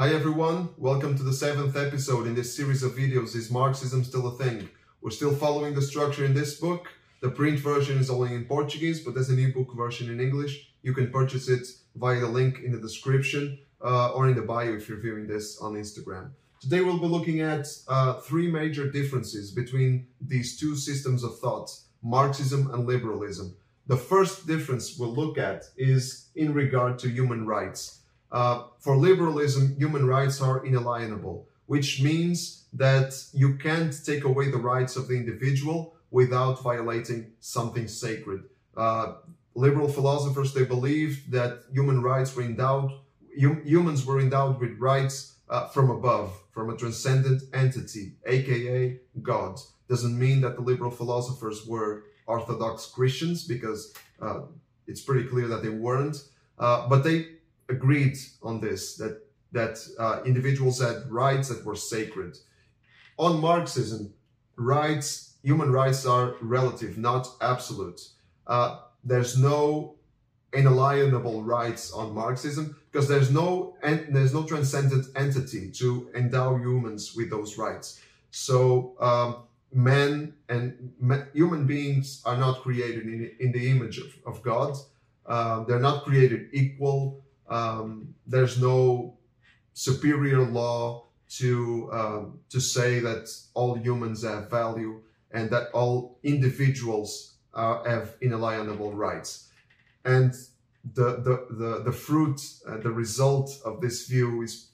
Hi everyone, welcome to the seventh episode in this series of videos Is Marxism Still a Thing? We're still following the structure in this book. The print version is only in Portuguese, but there's an ebook version in English. You can purchase it via the link in the description uh, or in the bio if you're viewing this on Instagram. Today we'll be looking at uh, three major differences between these two systems of thought, Marxism and liberalism. The first difference we'll look at is in regard to human rights. Uh, for liberalism, human rights are inalienable, which means that you can't take away the rights of the individual without violating something sacred. Uh, liberal philosophers, they believed that human rights were endowed, hum, humans were endowed with rights uh, from above, from a transcendent entity, aka God. Doesn't mean that the liberal philosophers were Orthodox Christians, because uh, it's pretty clear that they weren't. Uh, but they agreed on this that that uh, individuals had rights that were sacred. On Marxism, rights, human rights are relative, not absolute. Uh, there's no inalienable rights on Marxism because there's no there's no transcendent entity to endow humans with those rights. So um, men and human beings are not created in, in the image of, of God. Uh, they're not created equal um, there's no superior law to um, to say that all humans have value and that all individuals uh, have inalienable rights. And the the the, the fruit, uh, the result of this view is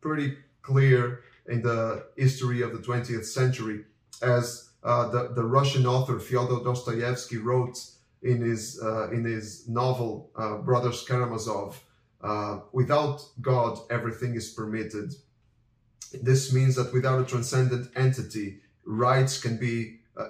pretty clear in the history of the 20th century, as uh, the the Russian author Fyodor Dostoevsky wrote in his uh, in his novel uh, Brothers Karamazov. Uh, without God, everything is permitted. This means that without a transcendent entity, rights can be uh,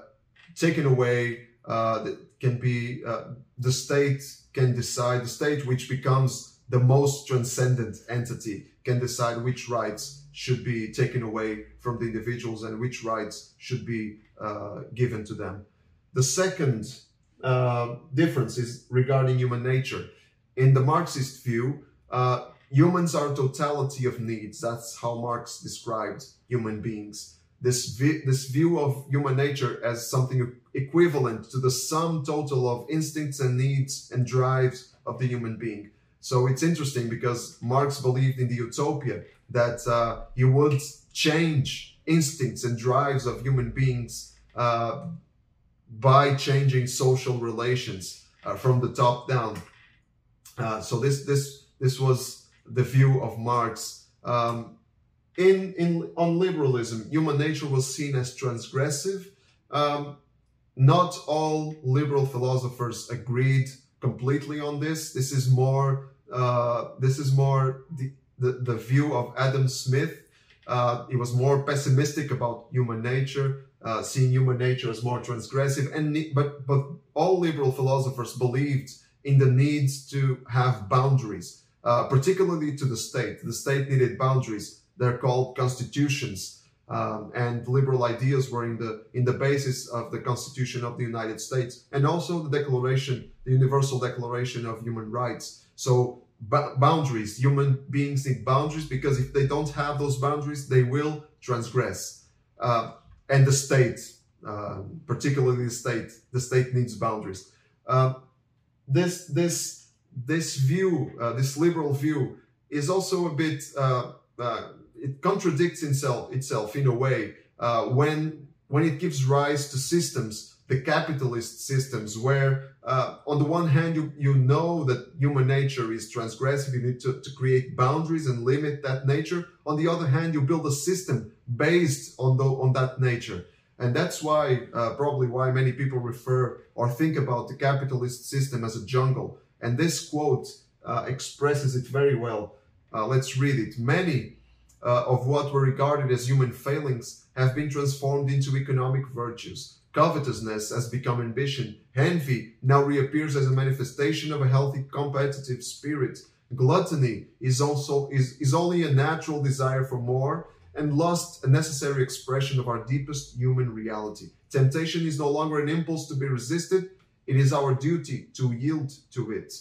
taken away, uh, can be, uh, the state can decide, the state which becomes the most transcendent entity can decide which rights should be taken away from the individuals and which rights should be uh, given to them. The second difference is regarding human nature in the Marxist view, uh, humans are totality of needs. That's how Marx described human beings. This, vi- this view of human nature as something equivalent to the sum total of instincts and needs and drives of the human being. So it's interesting because Marx believed in the utopia that uh, he would change instincts and drives of human beings uh, by changing social relations uh, from the top down. Uh, so this this this was the view of Marx. Um, in in on liberalism, human nature was seen as transgressive. Um, not all liberal philosophers agreed completely on this. This is more uh, this is more the, the, the view of Adam Smith. Uh, he was more pessimistic about human nature, uh, seeing human nature as more transgressive. And but but all liberal philosophers believed in the need to have boundaries, uh, particularly to the state. The state needed boundaries. They're called constitutions. Um, and liberal ideas were in the in the basis of the Constitution of the United States, and also the Declaration, the Universal Declaration of Human Rights. So boundaries, human beings need boundaries because if they don't have those boundaries, they will transgress. Uh, and the state, uh, particularly the state, the state needs boundaries. Uh, this this this view, uh, this liberal view, is also a bit uh, uh, it contradicts itself itself in a way uh, when when it gives rise to systems, the capitalist systems, where uh, on the one hand you you know that human nature is transgressive, you need to, to create boundaries and limit that nature. On the other hand, you build a system based on the, on that nature. And that's why, uh, probably why many people refer or think about the capitalist system as a jungle. And this quote uh, expresses it very well. Uh, let's read it. Many uh, of what were regarded as human failings have been transformed into economic virtues. Covetousness has become ambition. Envy now reappears as a manifestation of a healthy competitive spirit. Gluttony is also is, is only a natural desire for more and lust a necessary expression of our deepest human reality. Temptation is no longer an impulse to be resisted, it is our duty to yield to it.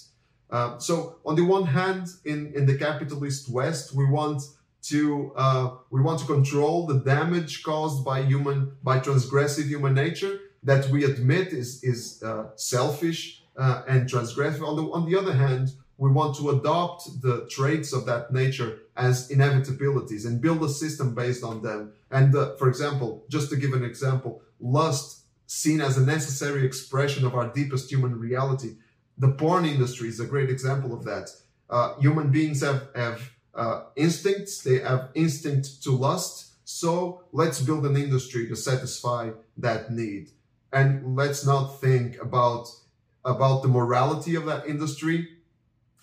Uh, so, on the one hand, in, in the capitalist West, we want to uh, we want to control the damage caused by human by transgressive human nature that we admit is is uh, selfish uh, and transgressive. On the on the other hand, we want to adopt the traits of that nature as inevitabilities and build a system based on them. And uh, for example, just to give an example, lust seen as a necessary expression of our deepest human reality. The porn industry is a great example of that. Uh, human beings have have uh, instincts, they have instinct to lust. So let's build an industry to satisfy that need. And let's not think about, about the morality of that industry.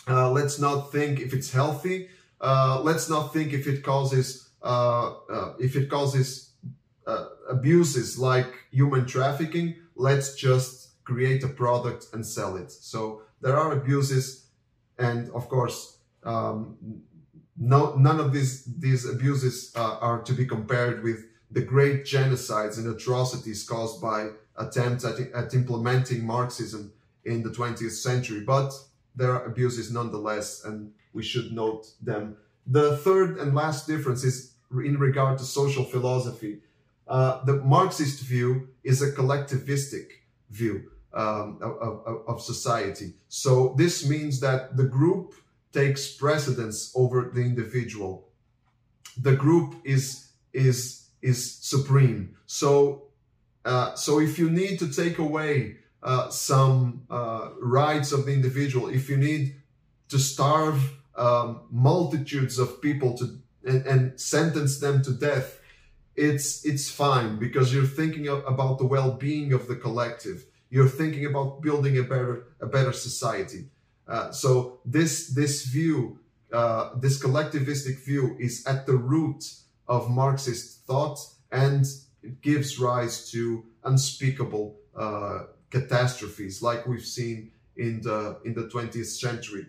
Uh, let's not think if it's healthy. Uh, let's not think if it causes, uh, uh, if it causes uh, abuses like human trafficking. Let's just create a product and sell it. So there are abuses and of course, um, no, none of these these abuses uh, are to be compared with the great genocides and atrocities caused by attempts at, at implementing Marxism in the 20th century. But there are abuses nonetheless, and we should note them. The third and last difference is in regard to social philosophy. Uh, the Marxist view is a collectivistic view um, of, of, of society. So this means that the group takes precedence over the individual. The group is is is supreme. So uh, so if you need to take away uh, some uh, rights of the individual, if you need to starve um, multitudes of people to and, and, sentence them to death, it's it's fine because you're thinking about the well-being of the collective. You're thinking about building a better a better society. Uh, so this this view, uh, this collectivistic view, is at the root of Marxist thought, and it gives rise to unspeakable uh, catastrophes, like we've seen in the in the 20th century.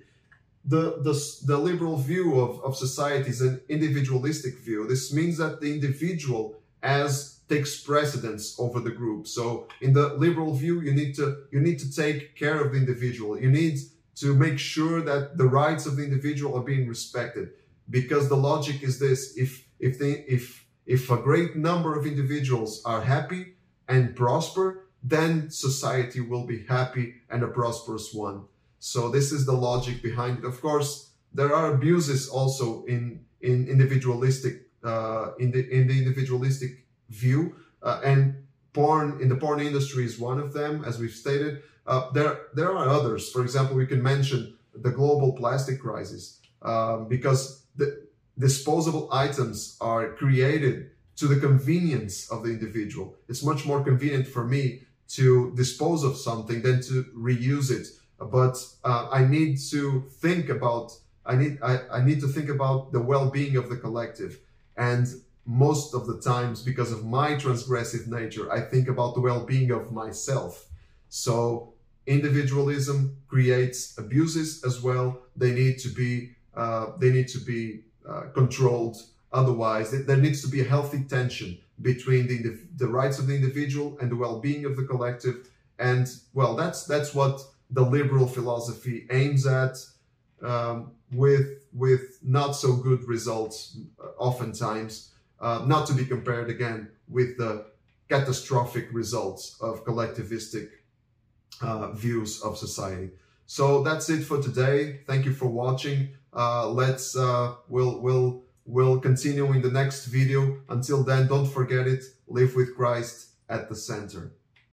The, the, the liberal view of, of society is an individualistic view. This means that the individual as takes precedence over the group. So in the liberal view, you need to you need to take care of the individual. You need to make sure that the rights of the individual are being respected. Because the logic is this: if if they if if a great number of individuals are happy and prosper, then society will be happy and a prosperous one. So this is the logic behind it. Of course, there are abuses also in in individualistic uh, in the in the individualistic view, uh, and porn in the porn industry is one of them, as we've stated. Uh, there, there are others. For example, we can mention the global plastic crisis um, because the disposable items are created to the convenience of the individual. It's much more convenient for me to dispose of something than to reuse it. But uh, I need to think about I need I, I need to think about the well-being of the collective. And most of the times, because of my transgressive nature, I think about the well-being of myself. So individualism creates abuses as well. They need to be uh, they need to be uh, controlled. Otherwise, there needs to be a healthy tension between the the rights of the individual and the well-being of the collective. And well, that's that's what the liberal philosophy aims at, um, with with not so good results, uh, oftentimes. Uh, not to be compared again with the catastrophic results of collectivistic uh, views of society. So that's it for today. Thank you for watching. Uh, let's uh, we'll we'll we'll continue in the next video. Until then, don't forget it. Live with Christ at the center.